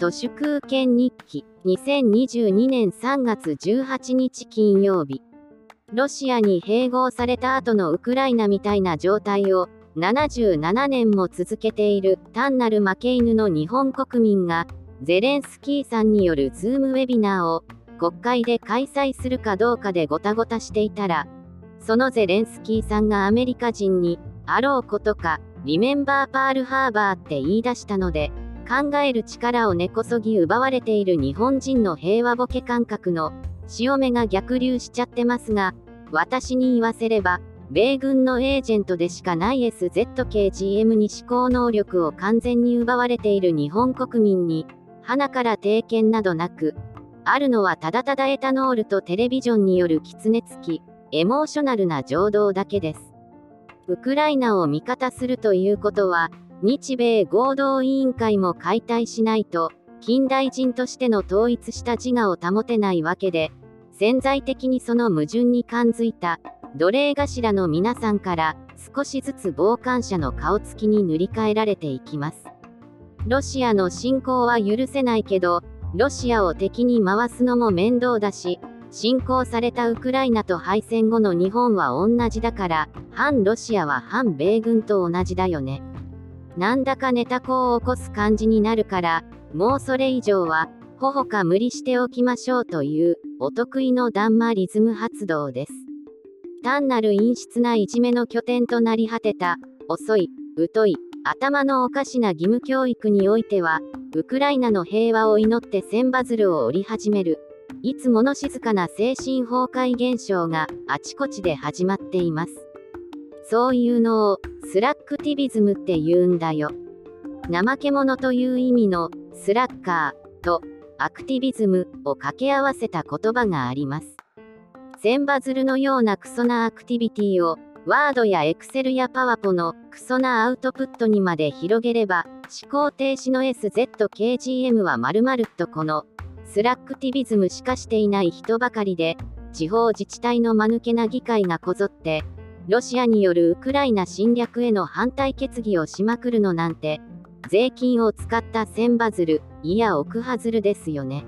都市空権日記2022年3月18日金曜日。ロシアに併合された後のウクライナみたいな状態を77年も続けている単なる負け犬の日本国民がゼレンスキーさんによるズームウェビナーを国会で開催するかどうかでごたごたしていたらそのゼレンスキーさんがアメリカ人にあろうことかリメンバーパールハーバーって言い出したので考える力を根こそぎ奪われている日本人の平和ボケ感覚の潮目が逆流しちゃってますが、私に言わせれば、米軍のエージェントでしかない SZKGM に思考能力を完全に奪われている日本国民に、鼻から定見などなく、あるのはただただエタノールとテレビジョンによる狐つき、エモーショナルな情動だけです。ウクライナを味方するということは、日米合同委員会も解体しないと、近代人としての統一した自我を保てないわけで、潜在的にその矛盾に感づいた、奴隷頭の皆さんから少しずつ傍観者の顔つきに塗り替えられていきます。ロシアの侵攻は許せないけど、ロシアを敵に回すのも面倒だし、侵攻されたウクライナと敗戦後の日本は同じだから、反ロシアは反米軍と同じだよね。なんだかネタ子を起こす感じになるから、もうそれ以上は、ほほか無理しておきましょうという、お得意のダンマリズム発動です。単なる陰湿ないじめの拠点となり果てた、遅い、疎い、頭のおかしな義務教育においては、ウクライナの平和を祈って千羽鶴を折り始める、いつもの静かな精神崩壊現象があちこちで始まっています。そういうのをスラックティビズムって言うんだよ。怠け者という意味のスラッカーとアクティビズムを掛け合わせた言葉があります。千羽鶴のようなクソなアクティビティをワードやエクセルやパワポのクソなアウトプットにまで広げれば思考停止の SZKGM はまるまるっとこのスラックティビズムしかしていない人ばかりで地方自治体の間抜けな議会がこぞってロシアによるウクライナ侵略への反対決議をしまくるのなんて、税金を使った千羽鶴、いや億羽鶴ですよね。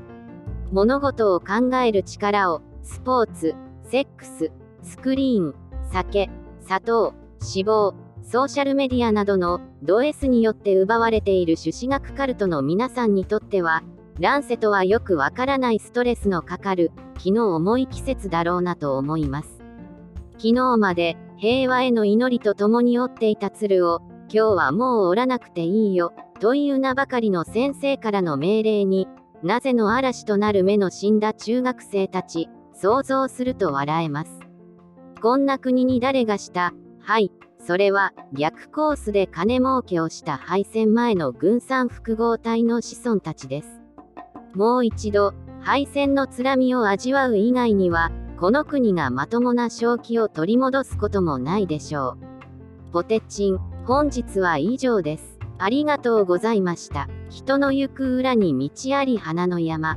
物事を考える力を、スポーツ、セックス、スクリーン、酒、砂糖、脂肪、ソーシャルメディアなどのド S によって奪われている朱子学カルトの皆さんにとっては、乱世とはよくわからないストレスのかかる、気の重い季節だろうなと思います。昨日まで平和への祈りと共に折っていた鶴を今日はもう折らなくていいよという名ばかりの先生からの命令になぜの嵐となる目の死んだ中学生たち想像すると笑えます。こんな国に誰がした？はいそれは逆コースで金儲けをした敗戦前の軍産複合体の子孫たちです。もう一度敗戦のつらみを味わう以外にはこの国がまともな正気を取り戻すこともないでしょう。ポテチン、本日は以上です。ありがとうございました。人の行く裏に道あり花の山。